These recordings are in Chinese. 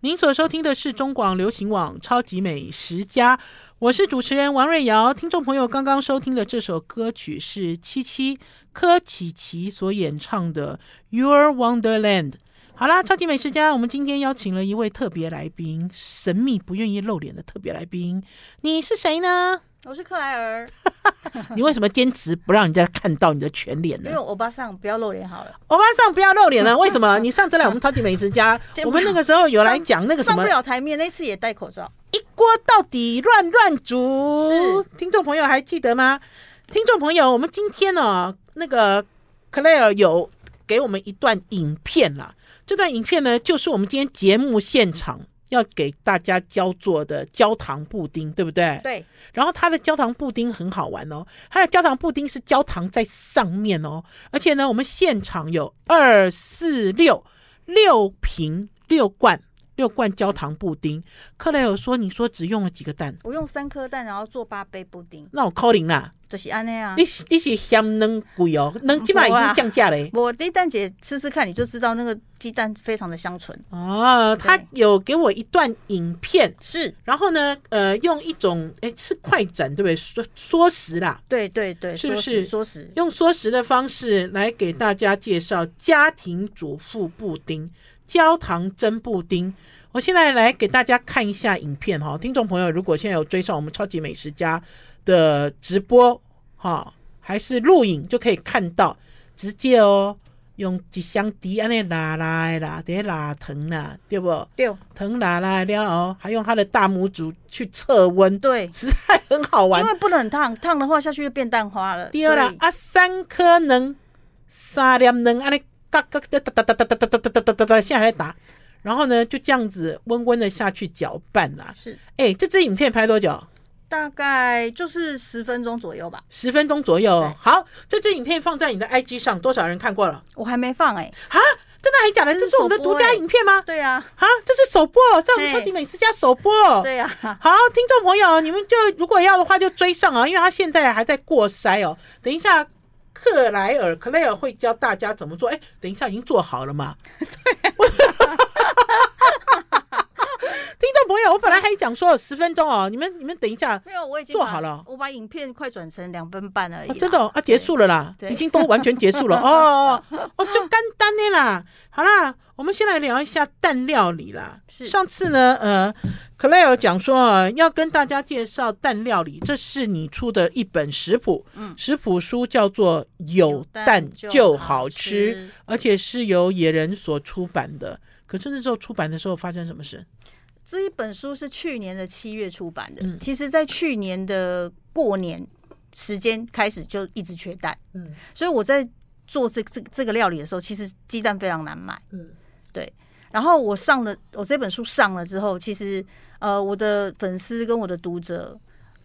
您所收听的是中广流行网《超级美食家》，我是主持人王瑞瑶。听众朋友刚刚收听的这首歌曲是七七柯琪琪所演唱的《Your Wonderland》。好啦，超级美食家，我们今天邀请了一位特别来宾，神秘不愿意露脸的特别来宾，你是谁呢？我是克莱尔。你为什么坚持不让人家看到你的全脸呢？因为欧巴桑不要露脸好了。欧巴桑不要露脸了，为什么？你上次来我们超级美食家，我们那个时候有来讲那个什么，上不了台面，那次也戴口罩，一锅到底乱乱煮。听众朋友还记得吗？听众朋友，我们今天呢、哦，那个克莱尔有给我们一段影片啦。这段影片呢，就是我们今天节目现场要给大家教做的焦糖布丁，对不对？对。然后它的焦糖布丁很好玩哦，它的焦糖布丁是焦糖在上面哦，而且呢，我们现场有二四六六瓶六罐。六罐焦糖布丁，克莱尔说：“你说只用了几个蛋？我用三颗蛋，然后做八杯布丁。那我扣零啦，就是安尼啊。你你是嫌能贵哦，能起码已经降价嘞。我这蛋姐吃吃看，你就知道那个鸡蛋非常的香醇哦。他有给我一段影片，是，然后呢，呃，用一种哎是快斩对不对？缩缩食啦，对对对，是不是缩食？用缩食的方式来给大家介绍家庭主妇布丁。”焦糖蒸布丁，我现在来给大家看一下影片哈。听众朋友，如果现在有追上我们超级美食家的直播哈，还是录影，就可以看到直接哦，用一箱滴安尼拉拉拉，得拉疼啦，对不？对，疼拉拉了哦，还用他的大拇指去测温，对，实在很好玩。因为不能很烫，烫的话下去就变蛋花了。第二啦，啊，三颗能，三粒能安尼。嘎嘎哒哒哒哒哒哒哒哒哒哒哒，现在还在打，然后呢，就这样子温温的下去搅拌啦。是，哎，这支影片拍多久？大概就是十分钟左右吧。十分钟左右。好，这支影片放在你的 IG 上，多少人看过了？我还没放哎。啊，真的还假的？这是我们的独家影片吗？对呀。啊，这是首播，在我们超级美食家首播。对呀。好，听众朋友，你们就如果要的话，就追上啊，因为他现在还在过筛哦。等一下。克莱尔，克莱尔会教大家怎么做。哎，等一下，已经做好了吗？对。众朋友，我本来还讲说十分钟哦，你们你们等一下，没有，我已经做好了。我把影片快转成两分半而已。真的啊，结束了啦，已经都完全结束了。哦哦哦，就干单的啦。好啦，我们先来聊一下蛋料理啦。是上次呢，呃，克莱尔讲说啊，要跟大家介绍蛋料理，这是你出的一本食谱。嗯，食谱书叫做《有蛋就好吃》，而且是由野人所出版的。可是那时候出版的时候发生什么事？这一本书是去年的七月出版的。嗯，其实，在去年的过年时间开始就一直缺蛋。嗯，所以我在做这这这个料理的时候，其实鸡蛋非常难买。嗯，对。然后我上了我这本书上了之后，其实呃，我的粉丝跟我的读者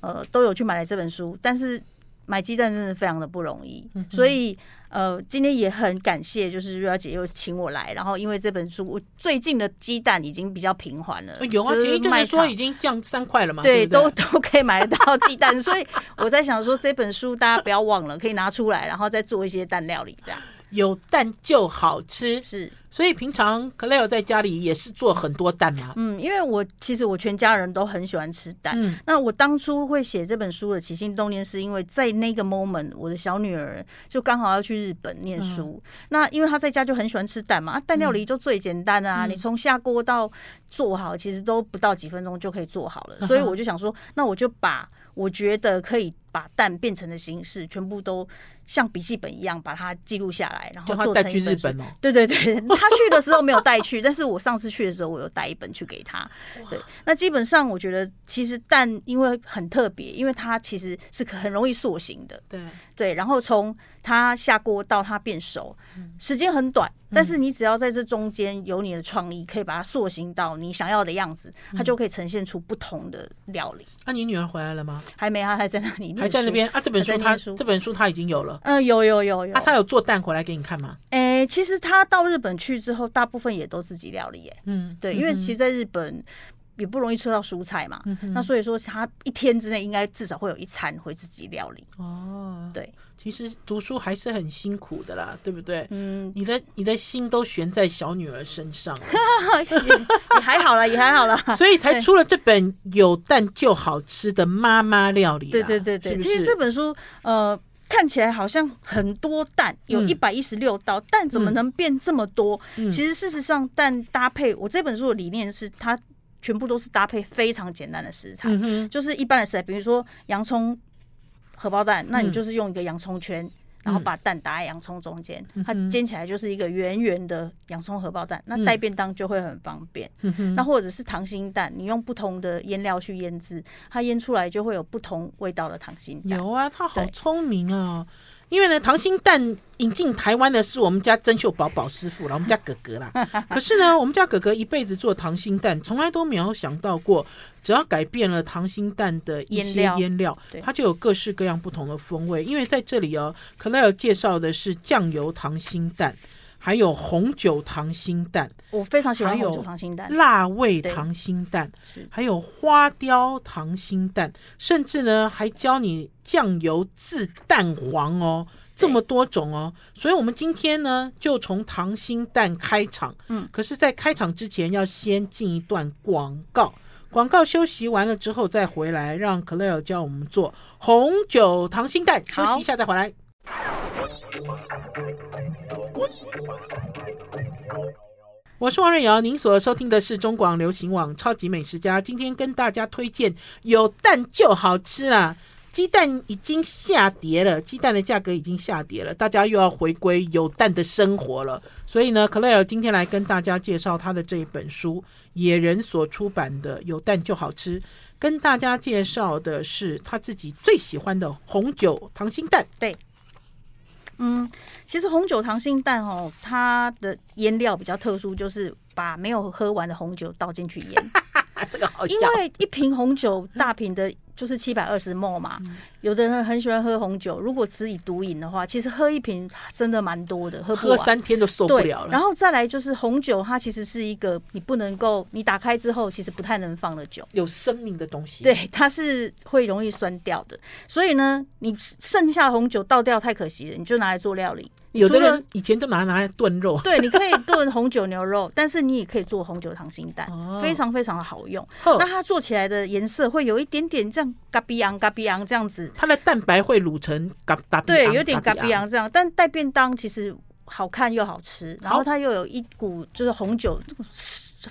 呃都有去买了这本书，但是买鸡蛋真的非常的不容易，所以。呃，今天也很感谢，就是瑞瑶姐又请我来，然后因为这本书，我最近的鸡蛋已经比较平缓了。有啊，前一阵子说已经降三块了嘛，对，对对都 都可以买得到鸡蛋，所以我在想说，这本书大家不要忘了，可以拿出来，然后再做一些蛋料理，这样。有蛋就好吃，是，所以平常克莱尔在家里也是做很多蛋嘛。嗯，因为我其实我全家人都很喜欢吃蛋。嗯，那我当初会写这本书的起心动念，是因为在那个 moment，我的小女儿就刚好要去日本念书。嗯、那因为她在家就很喜欢吃蛋嘛，啊，蛋料理就最简单啊，嗯、你从下锅到做好，其实都不到几分钟就可以做好了。嗯、所以我就想说，那我就把我觉得可以把蛋变成的形式，全部都。像笔记本一样把它记录下来，然后做成一本哦。对对对，他去的时候没有带去，但是我上次去的时候，我有带一本去给他。对，那基本上我觉得，其实蛋因为很特别，因为它其实是很容易塑形的。对对，然后从它下锅到它变熟，时间很短，但是你只要在这中间有你的创意，可以把它塑形到你想要的样子，它就可以呈现出不同的料理。那你女儿回来了吗？还没，她还在那里，还在那边啊。这本书她这本书她已经有了。嗯，有有有有。啊，他有做蛋回来给你看吗？哎、欸，其实他到日本去之后，大部分也都自己料理。哎，嗯，对，因为其实在日本也不容易吃到蔬菜嘛。嗯、那所以说，他一天之内应该至少会有一餐会自己料理。哦，对，其实读书还是很辛苦的啦，对不对？嗯，你的你的心都悬在小女儿身上，也，也还好啦，也还好啦，所以才出了这本有蛋就好吃的妈妈料理。对对对对，是是其实这本书呃。看起来好像很多蛋，有一百一十六道，嗯、蛋怎么能变这么多？嗯、其实事实上，蛋搭配我这本书的理念是，它全部都是搭配非常简单的食材，嗯、就是一般的食材，比如说洋葱荷包蛋，那你就是用一个洋葱圈。嗯然后把蛋打在洋葱中间，嗯、它煎起来就是一个圆圆的洋葱荷包蛋。嗯、那带便当就会很方便。嗯、那或者是溏心蛋，你用不同的腌料去腌制，它腌出来就会有不同味道的溏心蛋。有啊，他好聪明啊！因为呢，溏心蛋引进台湾的是我们家曾秀宝宝师傅啦，我们家哥哥啦。可是呢，我们家哥哥一辈子做溏心蛋，从来都没有想到过，只要改变了溏心蛋的一些腌料，它就有各式各样不同的风味。因为在这里哦，Claire 介绍的是酱油溏心蛋。还有红酒糖心蛋，我非常喜欢红酒溏心蛋，辣味糖心蛋，是还有花雕糖心蛋，甚至呢还教你酱油渍蛋黄哦，这么多种哦。所以，我们今天呢就从糖心蛋开场。嗯，可是，在开场之前要先进一段广告，广告休息完了之后再回来，让 Claire 教我们做红酒糖心蛋。休息一下再回来。我是王瑞瑶，您所收听的是中广流行网超级美食家。今天跟大家推荐有蛋就好吃啦。鸡蛋已经下跌了，鸡蛋的价格已经下跌了，大家又要回归有蛋的生活了。所以呢，Claire 今天来跟大家介绍他的这一本书，野人所出版的《有蛋就好吃》，跟大家介绍的是他自己最喜欢的红酒溏心蛋。对。嗯，其实红酒糖心蛋哦，它的腌料比较特殊，就是把没有喝完的红酒倒进去腌。这个好笑。因为一瓶红酒大瓶的。就是七百二十 ml 嘛，有的人很喜欢喝红酒。如果只以独饮的话，其实喝一瓶真的蛮多的，喝不完，喝三天都受不了了。然后再来就是红酒，它其实是一个你不能够，你打开之后其实不太能放的酒，有生命的东西。对，它是会容易酸掉的。所以呢，你剩下红酒倒掉太可惜了，你就拿来做料理。有的人以前都拿拿来炖肉，对，你可以炖红酒牛肉，但是你也可以做红酒溏心蛋，哦、非常非常的好用。那它做起来的颜色会有一点点这样咖比昂嘎比昂这样子，它的蛋白会卤成咖咖比对，有点嘎比昂这样，但带便当其实好看又好吃，然后它又有一股就是红酒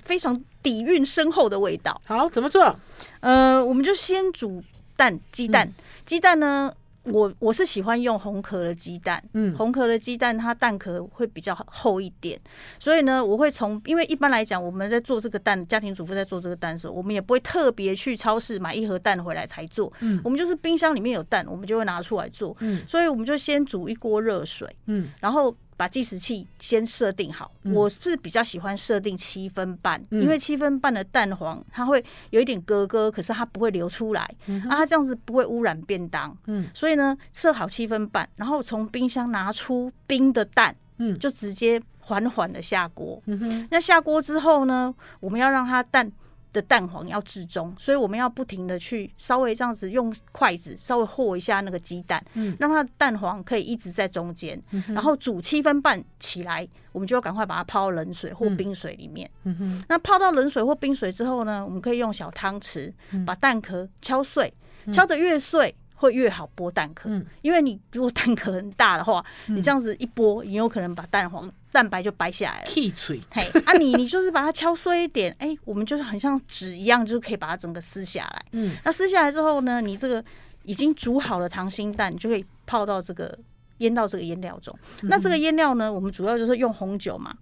非常底蕴深厚的味道。好，怎么做？呃，我们就先煮蛋，鸡蛋，鸡、嗯、蛋呢？我我是喜欢用红壳的鸡蛋，嗯，红壳的鸡蛋它蛋壳会比较厚一点，所以呢，我会从因为一般来讲，我们在做这个蛋，家庭主妇在做这个蛋的时候，我们也不会特别去超市买一盒蛋回来才做，嗯，我们就是冰箱里面有蛋，我们就会拿出来做，嗯，所以我们就先煮一锅热水，嗯，然后。把计时器先设定好，嗯、我是比较喜欢设定七分半，嗯、因为七分半的蛋黄它会有一点咯咯，可是它不会流出来，啊，它这样子不会污染便当。嗯，所以呢，设好七分半，然后从冰箱拿出冰的蛋，嗯，就直接缓缓的下锅。那下锅之后呢，我们要让它蛋。的蛋黄要至中，所以我们要不停的去稍微这样子用筷子稍微和一下那个鸡蛋，嗯，让它的蛋黄可以一直在中间，嗯、然后煮七分半起来，我们就要赶快把它泡到冷水或冰水里面。嗯哼，那泡到冷水或冰水之后呢，我们可以用小汤匙把蛋壳敲碎，嗯、敲得越碎会越好剥蛋壳，嗯、因为你如果蛋壳很大的话，嗯、你这样子一剥，你有可能把蛋黄。蛋白就掰下来了，剔脆。嘿，啊你，你你就是把它敲碎一点，哎、欸，我们就是很像纸一样，就可以把它整个撕下来。嗯，那撕下来之后呢，你这个已经煮好的溏心蛋，你就可以泡到这个腌到这个腌料中。嗯、那这个腌料呢，我们主要就是用红酒嘛，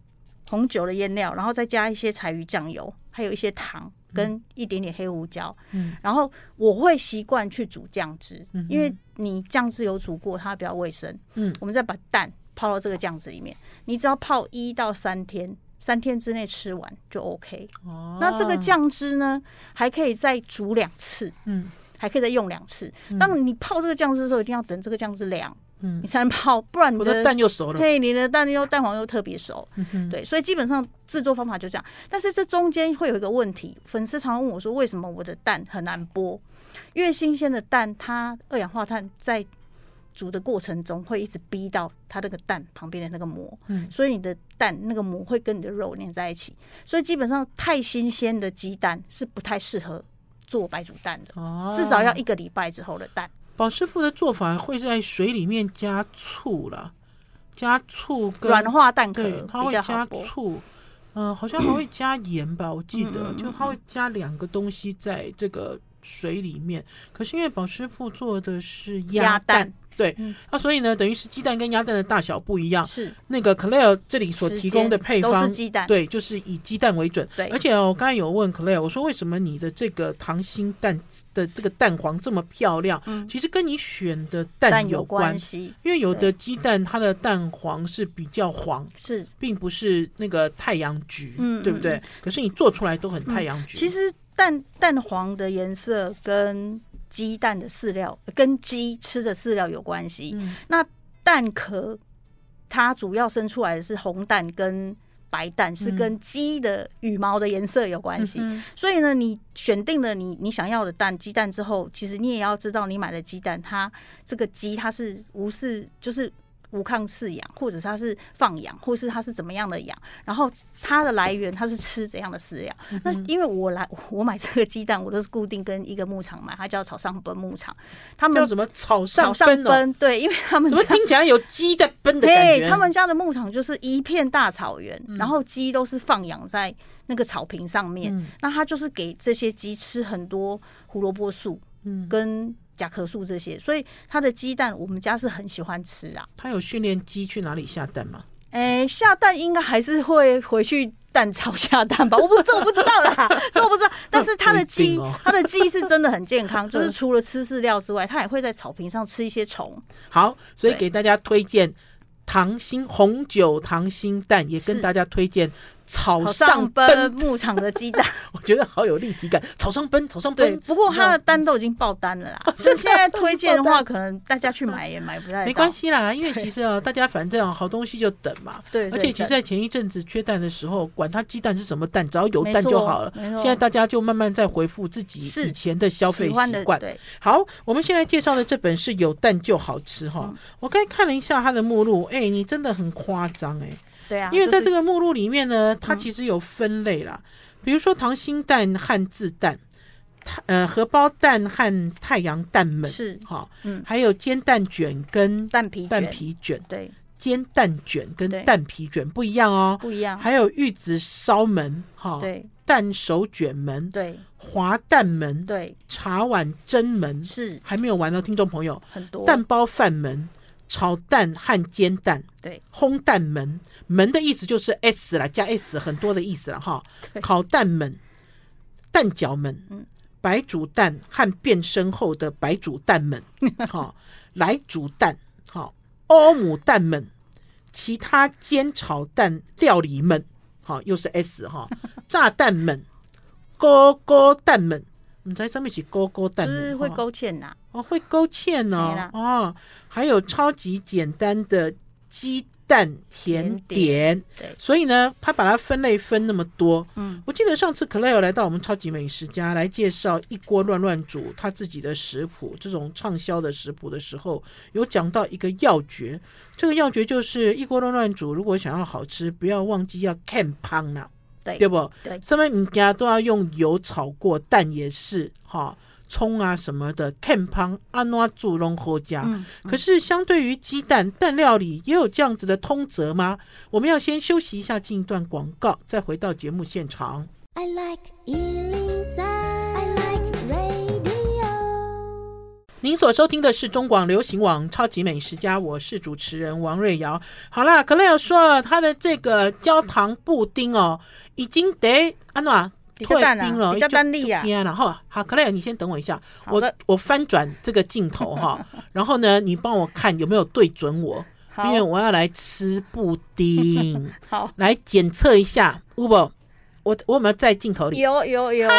红酒的腌料，然后再加一些柴鱼酱油，还有一些糖跟一点点黑胡椒。嗯，然后我会习惯去煮酱汁，嗯、因为你酱汁有煮过，它比较卫生。嗯，我们再把蛋。泡到这个酱汁里面，你只要泡一到三天，三天之内吃完就 OK。哦，那这个酱汁呢，还可以再煮两次，嗯，还可以再用两次。当你泡这个酱汁的时候，一定要等这个酱汁凉，嗯，你才能泡，不然你的蛋又熟了。嘿，你的蛋又蛋黄又特别熟。嗯哼，对，所以基本上制作方法就这样。但是这中间会有一个问题，粉丝常问我说，为什么我的蛋很难剥？越新鲜的蛋，它二氧化碳在煮的过程中会一直逼到它那个蛋旁边的那个膜，嗯，所以你的蛋那个膜会跟你的肉粘在一起，所以基本上太新鲜的鸡蛋是不太适合做白煮蛋的，哦，至少要一个礼拜之后的蛋。宝师傅的做法会在水里面加醋了，加醋软化蛋壳，他会加醋，嗯、呃，好像还会加盐吧，我记得，就它会加两个东西在这个水里面。可是因为宝师傅做的是鸭蛋。对，那、嗯啊、所以呢，等于是鸡蛋跟鸭蛋的大小不一样。是那个 Claire 这里所提供的配方都是鸡蛋，对，就是以鸡蛋为准。对，而且我刚才有问 Claire，我说为什么你的这个溏心蛋的这个蛋黄这么漂亮？嗯，其实跟你选的蛋有关系，因为有的鸡蛋它的蛋黄是比较黄，是，并不是那个太阳橘，嗯，对不对？可是你做出来都很太阳橘。其实蛋蛋黄的颜色跟鸡蛋的饲料跟鸡吃的饲料有关系。嗯、那蛋壳它主要生出来的是红蛋跟白蛋，是跟鸡的羽毛的颜色有关系。嗯、所以呢，你选定了你你想要的蛋鸡蛋之后，其实你也要知道你买的鸡蛋，它这个鸡它是无视，就是。无抗饲养，或者它是放养，或是它是怎么样的养，然后它的来源它是吃怎样的饲料？嗯、那因为我来我买这个鸡蛋，我都是固定跟一个牧场买，它叫草上奔牧场。他们叫什么草上奔、哦？对，因为他们怎么听起来有鸡在奔的感觉？他们家的牧场就是一片大草原，嗯、然后鸡都是放养在那个草坪上面。嗯、那它就是给这些鸡吃很多胡萝卜素，嗯，跟。甲壳素这些，所以它的鸡蛋我们家是很喜欢吃啊。他有训练鸡去哪里下蛋吗？哎、欸，下蛋应该还是会回去蛋巢下蛋吧？我不，这我不知道啦，这我不知道。但是它的鸡，它的鸡是真的很健康，就是除了吃饲料之外，它也会在草坪上吃一些虫。好，所以给大家推荐糖心红酒糖心蛋，也跟大家推荐。草上奔牧场的鸡蛋，我觉得好有立体感。草上奔，草上奔。不过它的单都已经爆单了啦。就现在推荐的话，可能大家去买也买不太。没关系啦，因为其实啊，大家反正好东西就等嘛。对。而且其实，在前一阵子缺蛋的时候，管它鸡蛋是什么蛋，只要有蛋就好了。现在大家就慢慢在回复自己以前的消费习惯。对。好，我们现在介绍的这本是有蛋就好吃哈。我刚才看了一下它的目录，哎，你真的很夸张哎。对啊，因为在这个目录里面呢，就是、它其实有分类啦，嗯、比如说溏心蛋和自蛋，呃，荷包蛋和太阳蛋们是哈，嗯，还有煎蛋卷跟蛋皮蛋皮卷，对，煎蛋卷跟蛋皮卷不一样哦，不一样，还有玉子烧门哈，对，蛋手卷门对，滑蛋门对，茶碗蒸门是还没有玩的听众朋友很多蛋包饭门。炒蛋和煎蛋，对，烘蛋门。门的意思就是 S 了，加 S 很多的意思了哈。烤蛋门、蛋饺门，嗯，白煮蛋和变身后的白煮蛋门，好，来煮蛋，好，欧姆蛋门，其他煎炒蛋料理们，好，又是 S 哈，炸弹门，锅锅蛋门。你在上面写勾勾蛋，是会勾芡呐？哦，会勾芡哦。哦，还有超级简单的鸡蛋甜点。对，所以呢，他把它分类分那么多。嗯，我记得上次 Claire 来到我们超级美食家来介绍一锅乱乱煮他自己的食谱，这种畅销的食谱的时候，有讲到一个要诀。这个要诀就是一锅乱乱煮，如果想要好吃，不要忘记要看胖了。对，对不？对，什么物件都要用油炒过，蛋也是哈，葱啊什么的，看旁安怎煮拢好吃。嗯嗯、可是相对于鸡蛋，蛋料理也有这样子的通则吗？我们要先休息一下，进一段广告，再回到节目现场。I like 您所收听的是中广流行网《超级美食家》，我是主持人王瑞瑶。好啦，Claire 说他的这个焦糖布丁哦，已经得安娜退冰了，比较单粒啊。然后好，Claire 你先等我一下，我的我翻转这个镜头哈，然后呢，你帮我看有没有对准我，因为我要来吃布丁。好，来检测一下，Uber。我我有没有在镜头里？有有有，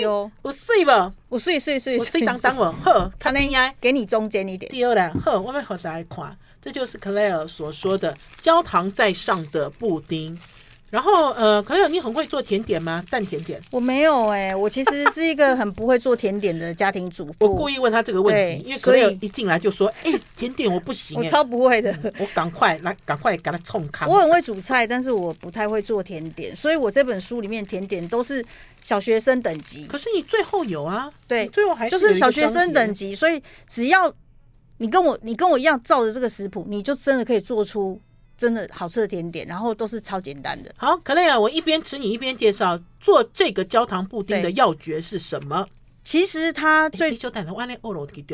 有我睡吧，我睡睡睡，我睡当当我呵，他那应该给你中间一点。第二呢，呵，我们好大家看，这就是 Claire 所说的焦糖在上的布丁。然后，呃，可有你很会做甜点吗？蛋甜点？我没有哎、欸，我其实是一个很不会做甜点的家庭主妇。我故意问他这个问题，因为可以一进来就说：“哎、欸，甜点我不行、欸。”我超不会的，嗯、我赶快来，赶快给他冲开。我很会煮菜，但是我不太会做甜点，所以我这本书里面甜点都是小学生等级。可是你最后有啊？对，最后还是就是小学生等级，所以只要你跟我，你跟我一样照着这个食谱，你就真的可以做出。真的好吃的甜点，然后都是超简单的。好，可乐啊，我一边吃你一边介绍做这个焦糖布丁的要诀是什么？其实它最丢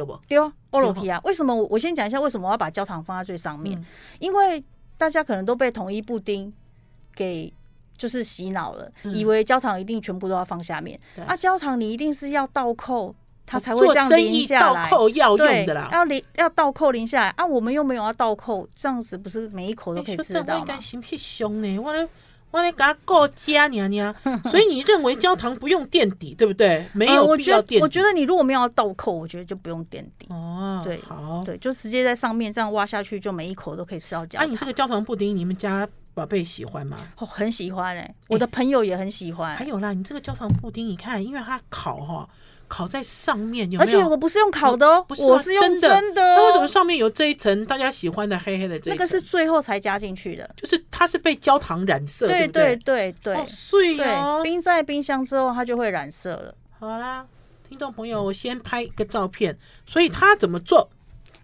不丢欧罗皮啊？为什么我我先讲一下为什么我要把焦糖放在最上面？嗯、因为大家可能都被统一布丁给就是洗脑了，嗯、以为焦糖一定全部都要放下面。啊，焦糖你一定是要倒扣。它才会这样淋下来，要用的啦，要零要倒扣零下来啊！我们又没有要倒扣，这样子不是每一口都可以吃得到吗？我来我来给他过加娘娘，所以你认为焦糖不用垫底，对不对？没有必要垫底。我觉得你如果没有要倒扣，我觉得就不用垫底。哦，对，好，对，就直接在上面这样挖下去，就每一口都可以吃到焦糖。啊，你这个焦糖布丁，你们家宝贝喜欢吗？哦，很喜欢哎，我的朋友也很喜欢。还有啦，你这个焦糖布丁，你看，因为它烤哈。烤在上面有没有？而且我不是用烤的哦，不是，我是用真的。那为什么上面有这一层大家喜欢的黑黑的这一？那个是最后才加进去的，就是它是被焦糖染色，对对对对，好碎哦。冰在冰箱之后，它就会染色了。好啦，听众朋友，我先拍一个照片。所以它怎么做？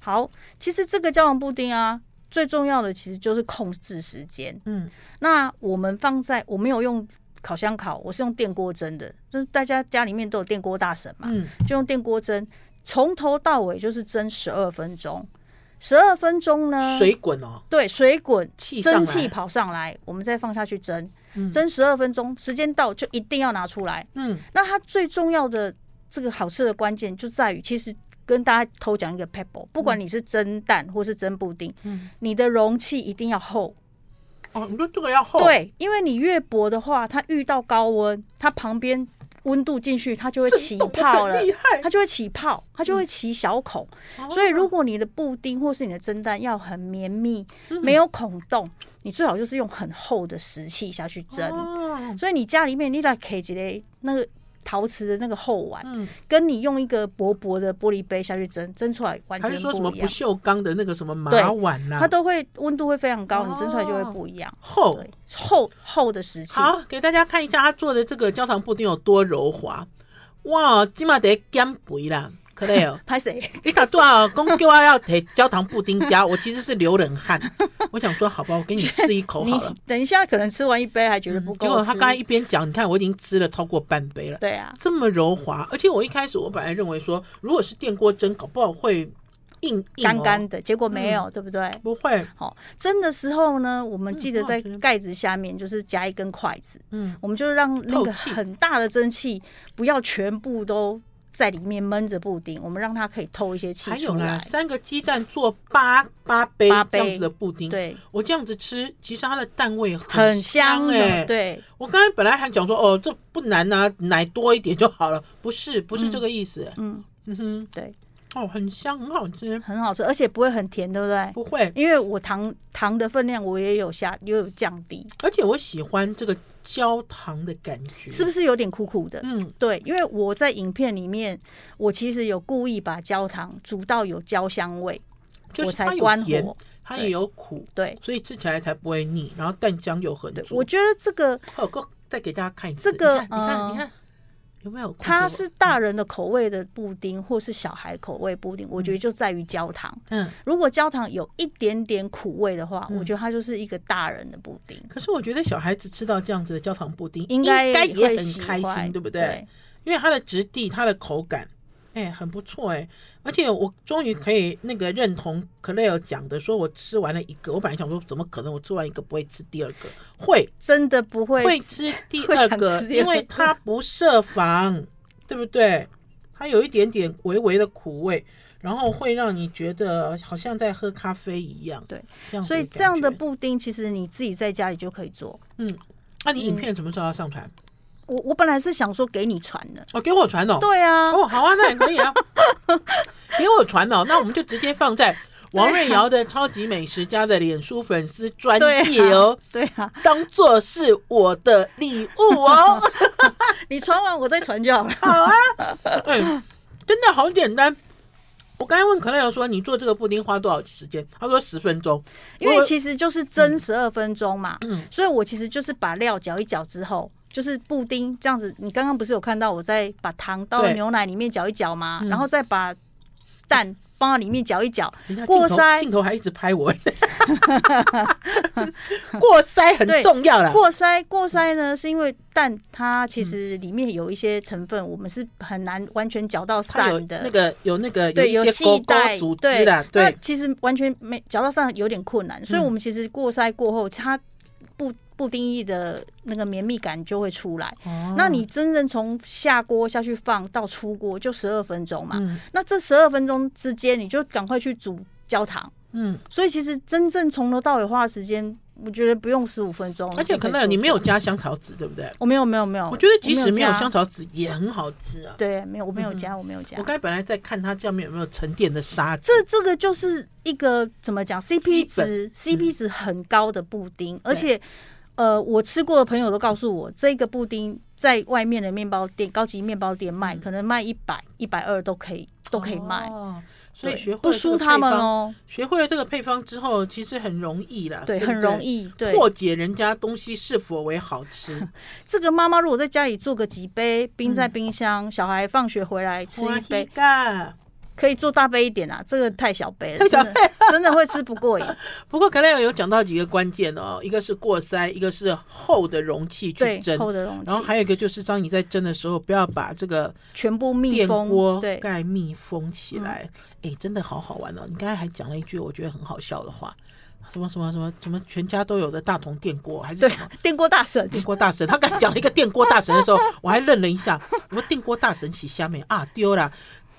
好，其实这个焦糖布丁啊，最重要的其实就是控制时间。嗯，那我们放在我没有用。烤箱烤，我是用电锅蒸的，就是大家家里面都有电锅大神嘛，嗯、就用电锅蒸，从头到尾就是蒸十二分钟。十二分钟呢，水滚哦，对，水滚，气蒸汽跑上来，我们再放下去蒸，嗯、蒸十二分钟，时间到就一定要拿出来。嗯，那它最重要的这个好吃的关键就在于，其实跟大家偷讲一个 pebble，，不管你是蒸蛋或是蒸布丁，嗯、你的容器一定要厚。哦，你说这个要厚？对，因为你越薄的话，它遇到高温，它旁边温度进去，它就会起泡了，它就会起泡，它就会起小孔。嗯、所以，如果你的布丁或是你的蒸蛋要很绵密，嗯、没有孔洞，你最好就是用很厚的石器下去蒸。哦、所以，你家里面你来 K 几类那个。陶瓷的那个厚碗，嗯，跟你用一个薄薄的玻璃杯下去蒸，蒸出来完全不一样。还是说什么不锈钢的那个什么马碗呐？它都会温度会非常高，你蒸出来就会不一样。厚厚厚的石器。好，给大家看一下他做的这个焦糖布丁有多柔滑。哇，起码得减肥啦。可累哦，拍谁？你打多少公叫我？要提焦糖布丁加，我其实是流冷汗。我想说，好吧，我给你试一口好了。等一下，可能吃完一杯还觉得不够。结果他刚才一边讲，你看我已经吃了超过半杯了。对啊，这么柔滑，而且我一开始我本来认为说，如果是电锅蒸，搞不好会硬干干的，结果没有，对不对？不会。好，蒸的时候呢，我们记得在盖子下面就是夹一根筷子，嗯，我们就让那个很大的蒸汽不要全部都。在里面闷着布丁，我们让它可以透一些气出来。还有呢，三个鸡蛋做八八杯这样子的布丁。对，我这样子吃，其实它的蛋味很香哎。对，我刚才本来还讲说，哦，这不难啊，奶多一点就好了。不是，不是这个意思。嗯嗯哼，对，哦，很香，很好吃，很好吃，而且不会很甜，对不对？不会，因为我糖糖的分量我也有下，也有降低，而且我喜欢这个。焦糖的感觉是不是有点苦苦的？嗯，对，因为我在影片里面，我其实有故意把焦糖煮到有焦香味，我才关火。它也有苦，对，所以吃起来才不会腻。然后蛋浆又很足。我觉得这个，好，再给大家看一次。这个，你看，你看。有没有？它是大人的口味的布丁，或是小孩口味布丁，我觉得就在于焦糖。嗯，如果焦糖有一点点苦味的话，我觉得它就是一个大人的布丁。可是我觉得小孩子吃到这样子的焦糖布丁，应该也很开心，对不对？因为它的质地，它的口感。哎、欸，很不错哎、欸，而且我终于可以那个认同 Claire 讲的，说我吃完了一个，我本来想说怎么可能我吃完一个不会吃第二个？会，真的不会会吃第二个，因为它不设防，对不对？它有一点点微微的苦味，然后会让你觉得好像在喝咖啡一样。对，这样所以这样的布丁其实你自己在家里就可以做。嗯，那、啊、你影片什么时候要上传？嗯我我本来是想说给你传的哦，给我传哦，对啊，哦好啊，那也可以啊，给我传哦，那我们就直接放在王瑞瑶的超级美食家的脸书粉丝专页哦，对啊，当做是我的礼物哦。你传完我再传就好了。好啊，对，真的好简单。我刚才问可乐瑶说：“你做这个布丁花多少时间？”他说：“十分钟。”因为其实就是蒸十二分钟嘛。嗯，所以我其实就是把料搅一搅之后，就是布丁这样子。你刚刚不是有看到我在把糖倒牛奶里面搅一搅吗？然后再把蛋。放到里面搅一搅，过筛镜头还一直拍我。过筛很重要了。过筛过筛呢，是因为蛋它其实里面有一些成分，我们是很难完全搅到散的。那个有那个对有细带组织的，对，其实完全没搅到散有点困难，所以我们其实过筛过后，它不。布丁液的那个绵密感就会出来。哦、那你真正从下锅下去放到出锅就十二分钟嘛。嗯、那这十二分钟之间，你就赶快去煮焦糖。嗯，所以其实真正从头到尾花的时间，我觉得不用十五分钟。而且可能你没有加香草籽，对不对？我没有，没有，没有。我觉得即使没有香草籽也很好吃啊。对，没有，我没有加，我没有加。我刚才本来在看它上面有没有沉淀的沙子。这这个就是一个怎么讲？CP 值 CP 值很高的布丁，而且。呃，我吃过的朋友都告诉我，这个布丁在外面的面包店、高级面包店卖，嗯、可能卖一百、一百二都可以，都可以卖。哦，所以学会不输他们哦。学会了这个配方之后，其实很容易啦，对，对对很容易对破解人家东西是否为好吃。这个妈妈如果在家里做个几杯，冰在冰箱，嗯、小孩放学回来吃一杯。可以做大杯一点啊，这个太小杯了，太小杯 真的会吃不过瘾。不过刚才有讲到几个关键哦，一个是过筛，一个是厚的容器去蒸，厚的容器。然后还有一个就是，当你在蒸的时候，不要把这个全部密封，电锅盖密封起来。哎，真的好好玩哦！你刚才还讲了一句我觉得很好笑的话，什么什么什么什么，全家都有的大同电锅还是什么电锅大神？电锅大神，他刚才讲了一个电锅大神的时候，我还愣了一下。我说电锅大神洗下面啊丢了。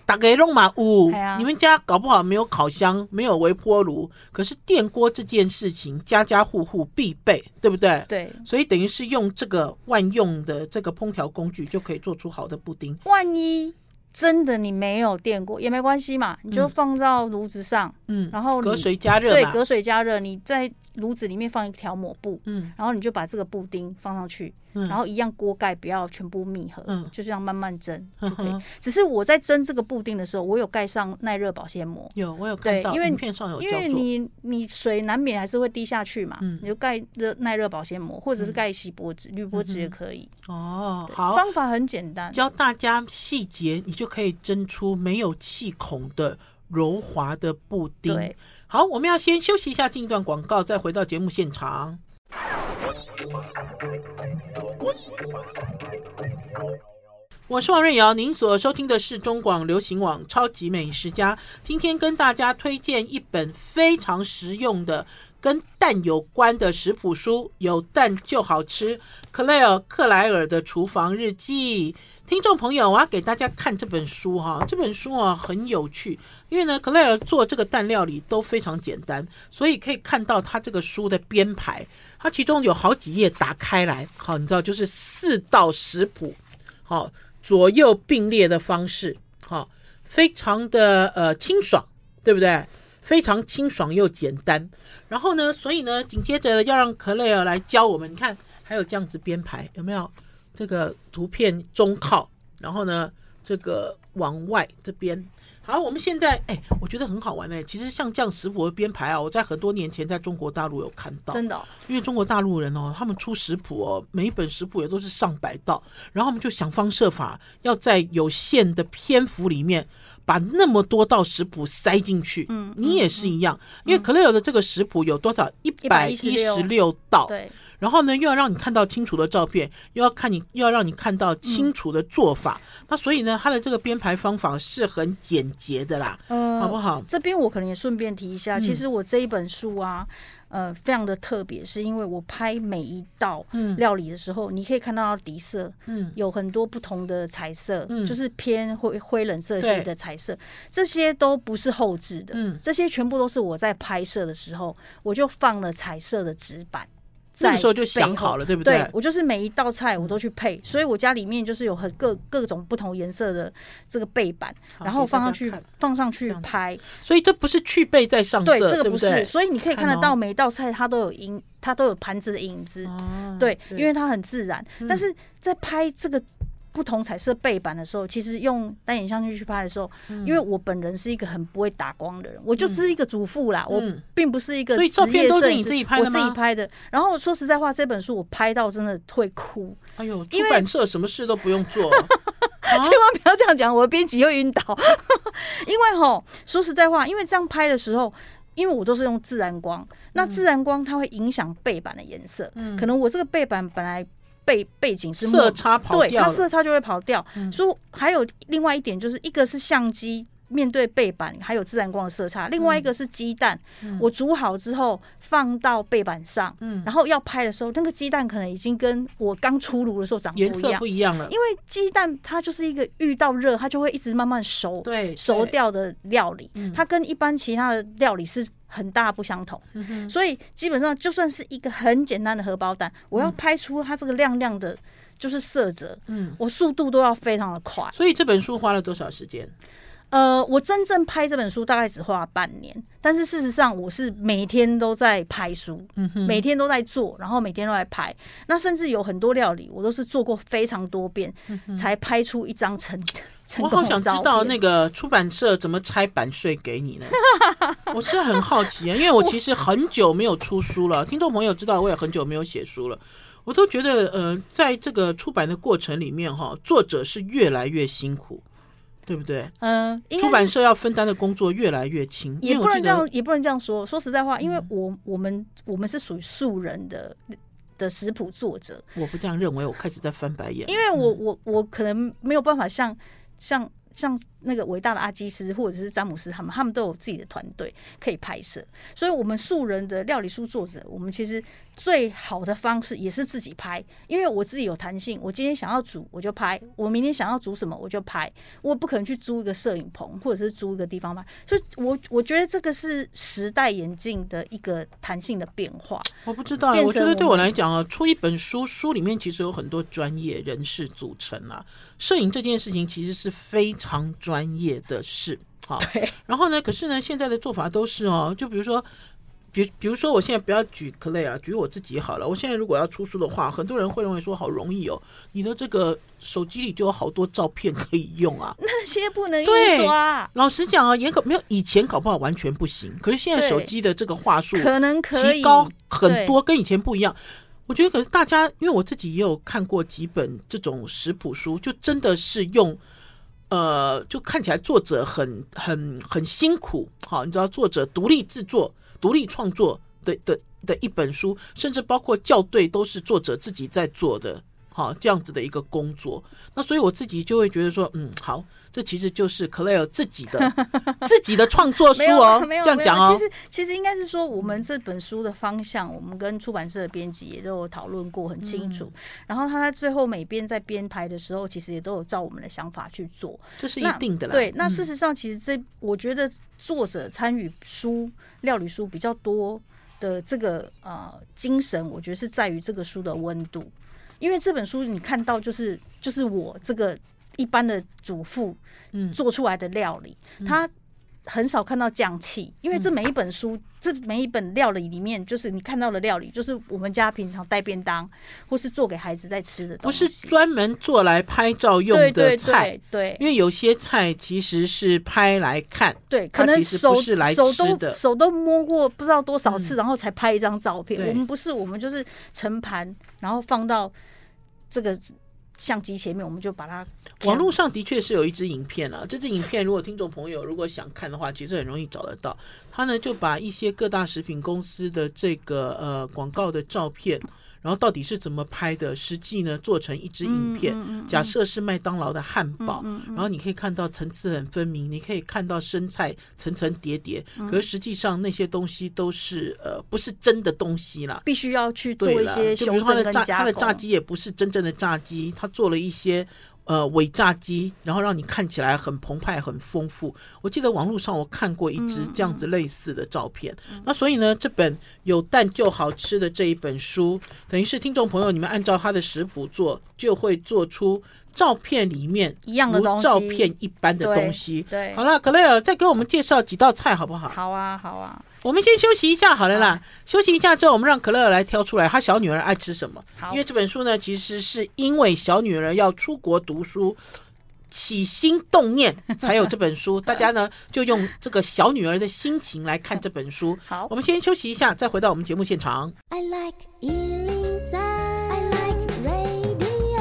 大概弄嘛呜，啊、你们家搞不好没有烤箱，没有微波炉，可是电锅这件事情家家户户必备，对不对？对，所以等于是用这个万用的这个烹调工具，就可以做出好的布丁。万一真的你没有电锅也没关系嘛，你就放到炉子上，嗯，然后隔水加热，对，隔水加热，你在炉子里面放一条抹布，嗯，然后你就把这个布丁放上去。然后一样锅盖不要全部密合，嗯，就这样慢慢蒸就可以。只是我在蒸这个布丁的时候，我有盖上耐热保鲜膜。有，我有看到，因为片上有，因为你你水难免还是会滴下去嘛，你就盖热耐热保鲜膜，或者是盖锡箔纸、铝箔纸也可以。哦，好，方法很简单，教大家细节，你就可以蒸出没有气孔的柔滑的布丁。好，我们要先休息一下，进一段广告，再回到节目现场。我是王瑞瑶，您所收听的是中广流行网《超级美食家》。今天跟大家推荐一本非常实用的跟蛋有关的食谱书，有蛋就好吃。克莱尔克莱尔的厨房日记。听众朋友，我要给大家看这本书哈，这本书啊很有趣，因为呢，克莱尔做这个蛋料理都非常简单，所以可以看到他这个书的编排，它其中有好几页打开来，好，你知道就是四道食谱，好，左右并列的方式，好，非常的呃清爽，对不对？非常清爽又简单。然后呢，所以呢，紧接着要让克莱尔来教我们，你看还有这样子编排，有没有？这个图片中靠，然后呢，这个往外这边。好，我们现在哎，我觉得很好玩哎。其实像这样食谱的编排啊，我在很多年前在中国大陆有看到，真的。因为中国大陆人哦，他们出食谱哦，每一本食谱也都是上百道，然后我们就想方设法要在有限的篇幅里面把那么多道食谱塞进去。嗯，你也是一样，嗯、因为可乐有的这个食谱有多少？一百一十六道。对。然后呢，又要让你看到清楚的照片，又要看你，又要让你看到清楚的做法。嗯、那所以呢，它的这个编排方法是很简洁的啦，嗯、好不好？这边我可能也顺便提一下，嗯、其实我这一本书啊，呃，非常的特别，是因为我拍每一道料理的时候，嗯、你可以看到底色，嗯，有很多不同的彩色，嗯，就是偏灰灰冷色系的彩色，这些都不是后置的，嗯，这些全部都是我在拍摄的时候，我就放了彩色的纸板。那个时候就想好了，对不对？对，我就是每一道菜我都去配，所以我家里面就是有很各各种不同颜色的这个背板，然后放上去放上去拍。所以这不是去背在上色，对，这个不是。所以你可以看得到每一道菜它都有影，它都有盘子的影子，对，因为它很自然。但是在拍这个。不同彩色背板的时候，其实用单眼相机去拍的时候，因为我本人是一个很不会打光的人，我就是一个主妇啦，我并不是一个职业摄影师。所以照片都是你自己拍的吗？我自己拍的。然后说实在话，这本书我拍到真的会哭。哎呦，出版社什么事都不用做，千万不要这样讲，我的编辑又晕倒。因为吼，说实在话，因为这样拍的时候，因为我都是用自然光，那自然光它会影响背板的颜色，可能我这个背板本来。背背景是色差跑掉，对，它色差就会跑掉。嗯、所以还有另外一点，就是一个是相机面对背板，还有自然光的色差；另外一个是鸡蛋，嗯、我煮好之后放到背板上，嗯、然后要拍的时候，那个鸡蛋可能已经跟我刚出炉的时候长颜色不一样了。因为鸡蛋它就是一个遇到热，它就会一直慢慢熟，对，熟掉的料理，嗯、它跟一般其他的料理是。很大不相同，嗯、所以基本上就算是一个很简单的荷包蛋，嗯、我要拍出它这个亮亮的，就是色泽，嗯，我速度都要非常的快。所以这本书花了多少时间？呃，我真正拍这本书大概只花了半年，但是事实上我是每天都在拍书，嗯，每天都在做，然后每天都在拍。那甚至有很多料理，我都是做过非常多遍，嗯、才拍出一张成。我好想知道那个出版社怎么拆版税给你呢？我是很好奇啊，因为我其实很久没有出书了。听众朋友知道，我也很久没有写书了。我都觉得，呃，在这个出版的过程里面，哈，作者是越来越辛苦，对不对？嗯，出版社要分担的工作越来越轻。也不能这样，也不能这样说。说实在话，因为我我们我们是属于素人的的食谱作者，我不这样认为。我开始在翻白眼，因为我我我可能没有办法像。像像那个伟大的阿基斯或者是詹姆斯他们，他们都有自己的团队可以拍摄，所以，我们素人的料理书作者，我们其实最好的方式也是自己拍，因为我自己有弹性，我今天想要煮我就拍，我明天想要煮什么我就拍，我不可能去租一个摄影棚或者是租一个地方拍，所以我我觉得这个是时代演进的一个弹性的变化。我不知道，我觉得对我来讲啊，出一本书，书里面其实有很多专业人士组成啊。摄影这件事情其实是非常专业的事，好，对。然后呢，可是呢，现在的做法都是哦，就比如说，比比如说，我现在不要举 Claire 啊，举我自己好了。我现在如果要出书的话，很多人会认为说好容易哦，你的这个手机里就有好多照片可以用啊。那些不能印刷。老实讲啊，严格没有以前搞不好完全不行，可是现在手机的这个话术可能可以提高很多，跟以前不一样。我觉得，可是大家，因为我自己也有看过几本这种食谱书，就真的是用，呃，就看起来作者很很很辛苦，好，你知道，作者独立制作、独立创作的的的一本书，甚至包括校对都是作者自己在做的，好，这样子的一个工作。那所以我自己就会觉得说，嗯，好。这其实就是 Claire 自己的 自己的创作书哦，这样讲哦。其实其实应该是说，我们这本书的方向，我们跟出版社的编辑也都有讨论过，很清楚。嗯、然后他在最后每边在编排的时候，其实也都有照我们的想法去做，这是一定的啦。对，那事实上，其实这我觉得作者参与书料理书比较多的这个呃精神，我觉得是在于这个书的温度，因为这本书你看到就是就是我这个。一般的主妇，嗯，做出来的料理，嗯、他很少看到酱气，因为这每一本书，嗯、这每一本料理里面，就是你看到的料理，就是我们家平常带便当或是做给孩子在吃的东西，不是专门做来拍照用的菜，对，因为有些菜其实是拍来看，对，可能手是来吃的，手都摸过不知道多少次，嗯、然后才拍一张照片。我们不是，我们就是盛盘，然后放到这个。相机前面，我们就把它。网络上的确是有一支影片啊，这支影片如果听众朋友如果想看的话，其实很容易找得到。他呢就把一些各大食品公司的这个呃广告的照片。然后到底是怎么拍的？实际呢，做成一支影片。嗯嗯嗯、假设是麦当劳的汉堡，然后你可以看到层次很分明，你可以看到生菜层层叠叠。嗯、可是实际上那些东西都是呃不是真的东西啦，必须要去做一些修正它的炸，它的炸鸡也不是真正的炸鸡，它做了一些。呃伪炸鸡，然后让你看起来很澎湃、很丰富。我记得网络上我看过一只这样子类似的照片。那所以呢，这本有蛋就好吃的这一本书，等于是听众朋友你们按照他的食谱做，就会做出。照片里面一样的东西，照片一般的东西。对，对好了，克莱尔再给我们介绍几道菜好不好？好啊，好啊。我们先休息一下好了啦，啊、休息一下之后，我们让可乐来挑出来，他小女儿爱吃什么。因为这本书呢，其实是因为小女儿要出国读书，起心动念才有这本书。大家呢就用这个小女儿的心情来看这本书。好，我们先休息一下，再回到我们节目现场。I like 103, I like radio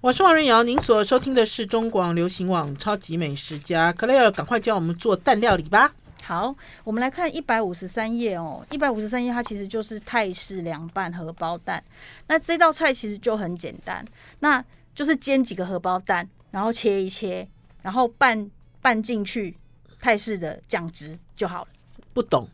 我是王瑞瑶，您所收听的是中广流行网超级美食家克莱尔，赶快教我们做蛋料理吧。好，我们来看一百五十三页哦，一百五十三页它其实就是泰式凉拌荷包蛋。那这道菜其实就很简单，那就是煎几个荷包蛋，然后切一切，然后拌拌进去泰式的酱汁就好了。不懂。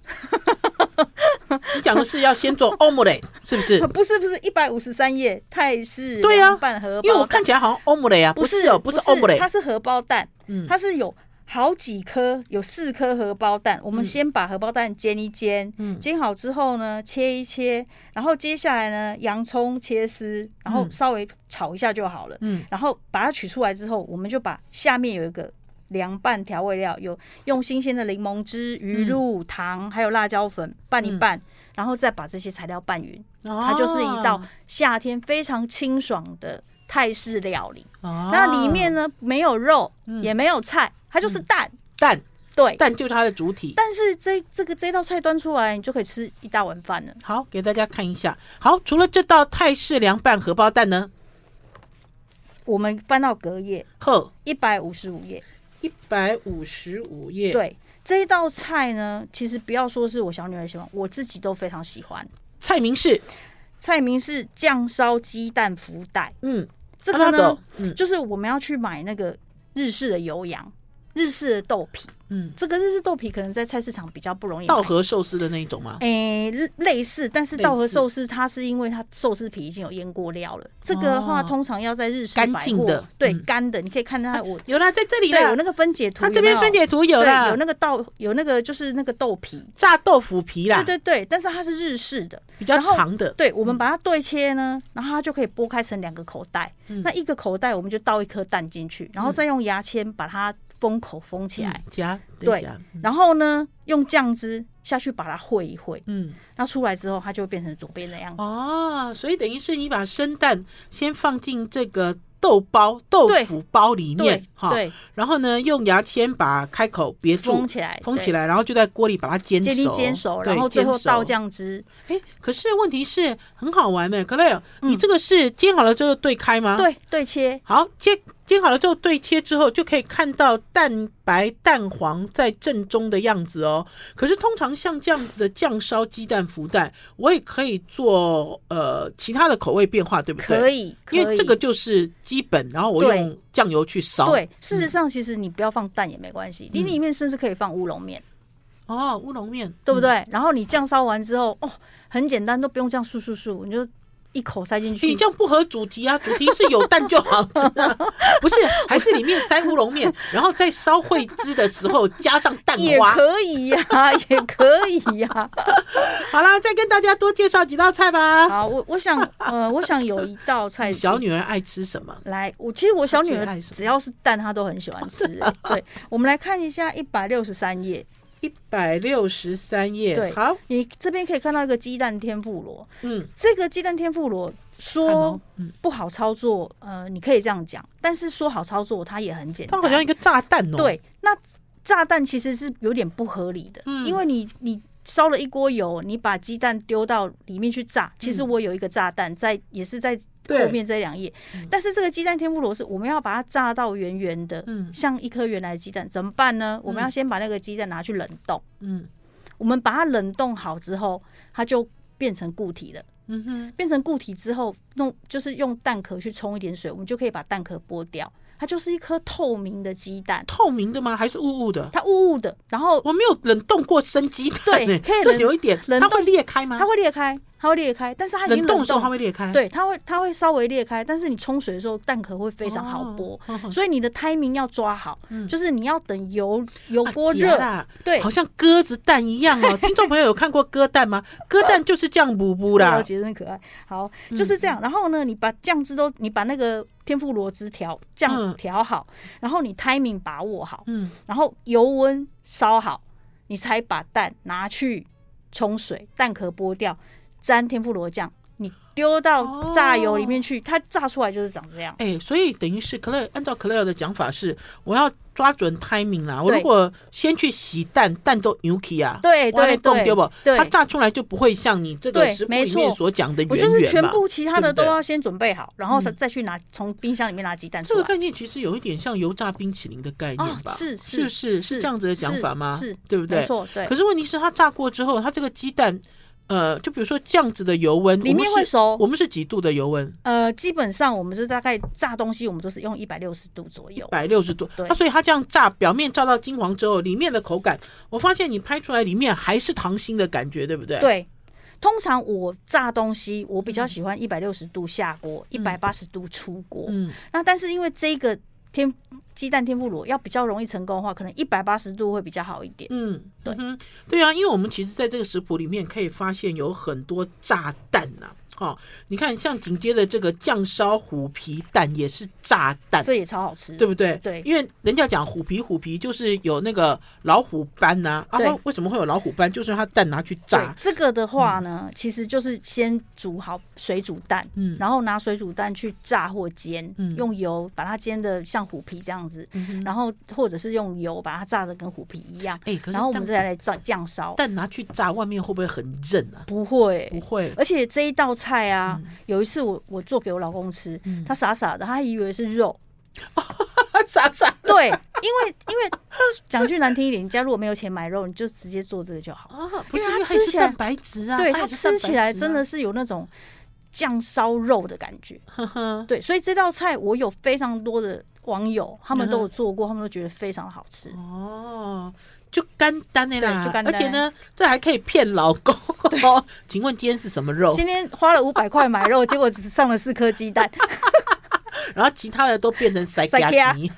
你讲的是要先做 omelette 是不是？不是不是，一百五十三页泰式对呀，拌荷包，因为我看起来好像 omelette 啊，不是哦，不是 omelette，它是荷包蛋，嗯它是有好几颗，有四颗荷包蛋。我们先把荷包蛋煎一煎，煎好之后呢，切一切，然后接下来呢，洋葱切丝，然后稍微炒一下就好了。嗯，然后把它取出来之后，我们就把下面有一个。凉拌调味料有用新鲜的柠檬汁、鱼露、糖，还有辣椒粉拌一拌，然后再把这些材料拌匀，它就是一道夏天非常清爽的泰式料理。那里面呢，没有肉，也没有菜，它就是蛋蛋，对，蛋就是它的主体。但是这这个这道菜端出来，你就可以吃一大碗饭了。好，给大家看一下。好，除了这道泰式凉拌荷包蛋呢，我们翻到隔页，呵，一百五十五页。一百五十五页。对，这一道菜呢，其实不要说是我小女儿喜欢，我自己都非常喜欢。菜名是菜名是酱烧鸡蛋福袋。嗯，这个呢，就是我们要去买那个日式的油羊，日式的豆皮。嗯，这个日式豆皮可能在菜市场比较不容易。稻荷寿司的那一种吗？诶、欸，类似，但是稻荷寿司它是因为它寿司皮已经有腌过料了。这个的话，通常要在日式干净的，对，干的。你可以看到它，我有啦，在这里对，有那个分解图。它这边分解图有啦，有那个稻，有那个就是那个豆皮，炸豆腐皮啦。对对对，但是它是日式的，比较长的。对，我们把它对切呢，然后它就可以剥开成两个口袋。那一个口袋我们就倒一颗蛋进去，然后再用牙签把它。封口封起来，夹对，然后呢，用酱汁下去把它烩一烩，嗯，那出来之后，它就会变成左边的样子。哦，所以等于是你把生蛋先放进这个豆包、豆腐包里面，哈，对，然后呢，用牙签把开口别住，封起来，封起来，然后就在锅里把它煎熟，煎熟，然后最后倒酱汁。哎，可是问题是很好玩的，可乐，你这个是煎好了之后对开吗？对，对切，好切。煎好了之后对切之后，就可以看到蛋白蛋黄在正中的样子哦。可是通常像这样子的酱烧鸡蛋福袋，我也可以做呃其他的口味变化，对不对？可以，可以，因为这个就是基本，然后我用酱油去烧。对，事实上其实你不要放蛋也没关系，你里面甚至可以放乌龙面。哦，乌龙面，对不对？然后你酱烧完之后，哦，很简单，都不用这样簌簌簌，你就。一口塞进去，你这样不合主题啊！主题是有蛋就好吃，不是？还是里面塞乌龙面，然后在烧烩汁的时候加上蛋花，也可以呀、啊，也可以呀、啊。好啦，再跟大家多介绍几道菜吧。好，我我想，呃，我想有一道菜，小女儿爱吃什么？来，我其实我小女儿只要是蛋，她都很喜欢吃。对，我们来看一下一百六十三页。一百六十三页，对，好，你这边可以看到一个鸡蛋天妇罗，嗯，这个鸡蛋天妇罗说不好操作，呃，你可以这样讲，但是说好操作，它也很简单，它好像一个炸弹哦，对，那炸弹其实是有点不合理的，嗯，因为你你。烧了一锅油，你把鸡蛋丢到里面去炸。其实我有一个炸弹在，也是在后面这两页。但是这个鸡蛋天妇罗是我们要把它炸到圆圆的，像一颗原来的鸡蛋，怎么办呢？我们要先把那个鸡蛋拿去冷冻。嗯，我们把它冷冻好之后，它就变成固体了。嗯哼，变成固体之后，弄就是用蛋壳去冲一点水，我们就可以把蛋壳剥掉。它就是一颗透明的鸡蛋，透明的吗？还是雾雾的？它雾雾的。然后我没有冷冻过生鸡蛋，对，可以冷有一点，它会裂开吗？它会裂开。它会裂开，但是它已经冷冻的时候它会裂开，对，它会它会稍微裂开，但是你冲水的时候蛋壳会非常好剥，哦、所以你的 timing 要抓好，嗯、就是你要等油油锅热，啊、对，好像鸽子蛋一样哦。听众朋友有看过鸽蛋吗？鸽蛋就是这样补补啦，觉得很可爱。好，就是这样。然后呢，你把酱汁都，你把那个天妇罗汁调酱调好，然后你 timing 把握好，嗯，然后油温烧好，你才把蛋拿去冲水，蛋壳剥掉，沾天妇罗酱。你丢到炸油里面去，哦、它炸出来就是长这样。哎、欸，所以等于是 Claire 按照 Claire 的讲法是，我要抓准 timing 啦。我如果先去洗蛋，蛋都牛起啊，对对对，对不？它炸出来就不会像你这个食谱里面所讲的圆圆嘛。我就是全部其他的都要先准备好，然后再再去拿从冰箱里面拿鸡蛋出来。这个概念其实有一点像油炸冰淇淋的概念吧？是是是是这样子的讲法吗？是，对不对？没错，对。可是问题是它炸过之后，它这个鸡蛋。呃，就比如说这样子的油温，里面会熟。我们是几度的油温？呃，基本上我们是大概炸东西，我们都是用一百六十度左右。一百六十度，对。那所以它这样炸，表面炸到金黄之后，里面的口感，我发现你拍出来里面还是糖心的感觉，对不对？对。通常我炸东西，我比较喜欢一百六十度下锅，一百八十度出锅。嗯。那但是因为这个。天鸡蛋天妇罗要比较容易成功的话，可能一百八十度会比较好一点。嗯，对，对啊，因为我们其实在这个食谱里面可以发现有很多炸弹呐、啊。哦，你看，像紧接着这个酱烧虎皮蛋也是炸蛋，这也超好吃，对不对？对，因为人家讲虎皮，虎皮就是有那个老虎斑呐。啊，为什么会有老虎斑？就是它蛋拿去炸。这个的话呢，其实就是先煮好水煮蛋，嗯，然后拿水煮蛋去炸或煎，嗯，用油把它煎的像虎皮这样子，然后或者是用油把它炸的跟虎皮一样，哎，然后我们再来炸酱烧。蛋拿去炸，外面会不会很韧啊？不会，不会。而且这一道菜。菜啊，有一次我我做给我老公吃，他傻傻的，他还以为是肉，傻傻。对，因为因为讲句难听一点，你家如果没有钱买肉，你就直接做这个就好。不是，它吃起来蛋白质啊，对，它吃起来真的是有那种酱烧肉的感觉。对，所以这道菜我有非常多的网友，他们都有做过，他们都觉得非常好吃。哦。就干单的啦，而且呢，这还可以骗老公。请问今天是什么肉？今天花了五百块买肉，结果只上了四颗鸡蛋，然后其他的都变成塞加鸡。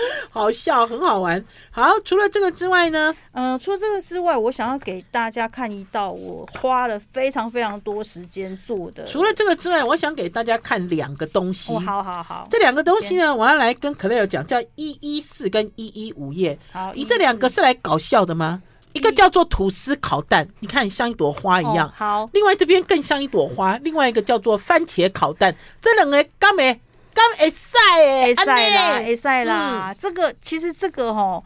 好笑，很好玩。好，除了这个之外呢？嗯、呃，除了这个之外，我想要给大家看一道我花了非常非常多时间做的。除了这个之外，我想给大家看两个东西。哦、好好好，这两个东西呢，我要来跟 Claire 讲，叫一一四跟一一五页。好，你这两个是来搞笑的吗？一个叫做吐司烤蛋，你看像一朵花一样。哦、好，另外这边更像一朵花。另外一个叫做番茄烤蛋，这两个刚没。刚会晒诶，会晒啦，会晒啦。这个其实这个吼，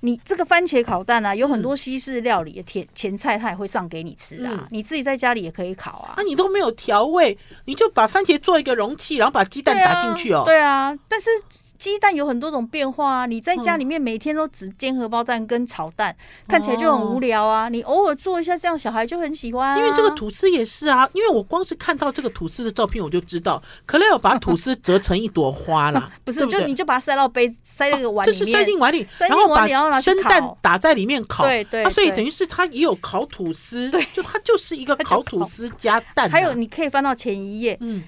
你这个番茄烤蛋啊，有很多西式料理的甜前菜，它也会上给你吃啊。你自己在家里也可以烤啊。那你都没有调味，你就把番茄做一个容器，然后把鸡蛋打进去哦。对啊，但是。鸡蛋有很多种变化啊！你在家里面每天都只煎荷包蛋跟炒蛋，看起来就很无聊啊！你偶尔做一下，这样小孩就很喜欢啊。因为这个吐司也是啊，因为我光是看到这个吐司的照片，我就知道可能有把吐司折成一朵花啦。不是，就你就把它塞到杯，塞那个碗里面，就是塞进碗里，然后把生蛋打在里面烤。对对，所以等于是它也有烤吐司，对，就它就是一个烤吐司加蛋。还有你可以翻到前一页，嗯，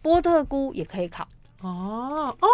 波特菇也可以烤。哦哦，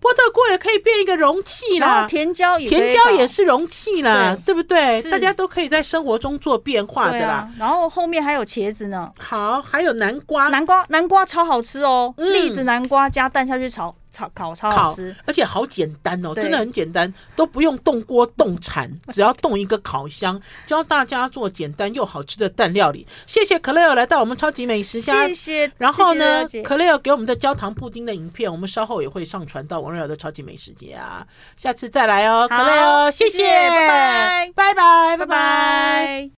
波特锅也可以变一个容器啦，甜椒也甜椒也是容器啦，对，对不对？大家都可以在生活中做变化的啦。啊、然后后面还有茄子呢，好，还有南瓜，南瓜南瓜超好吃哦，嗯、栗子南瓜加蛋下去炒。炒烤超好吃，而且好简单哦，真的很简单，都不用动锅动铲，只要 动一个烤箱，教大家做简单又好吃的蛋料理。谢谢 Claire 来到我们超级美食家，谢谢。然后呢，Claire 给我们的焦糖布丁的影片，我们稍后也会上传到王瑞瑶的超级美食家，下次再来哦，Claire，谢谢，拜拜，拜拜，拜拜。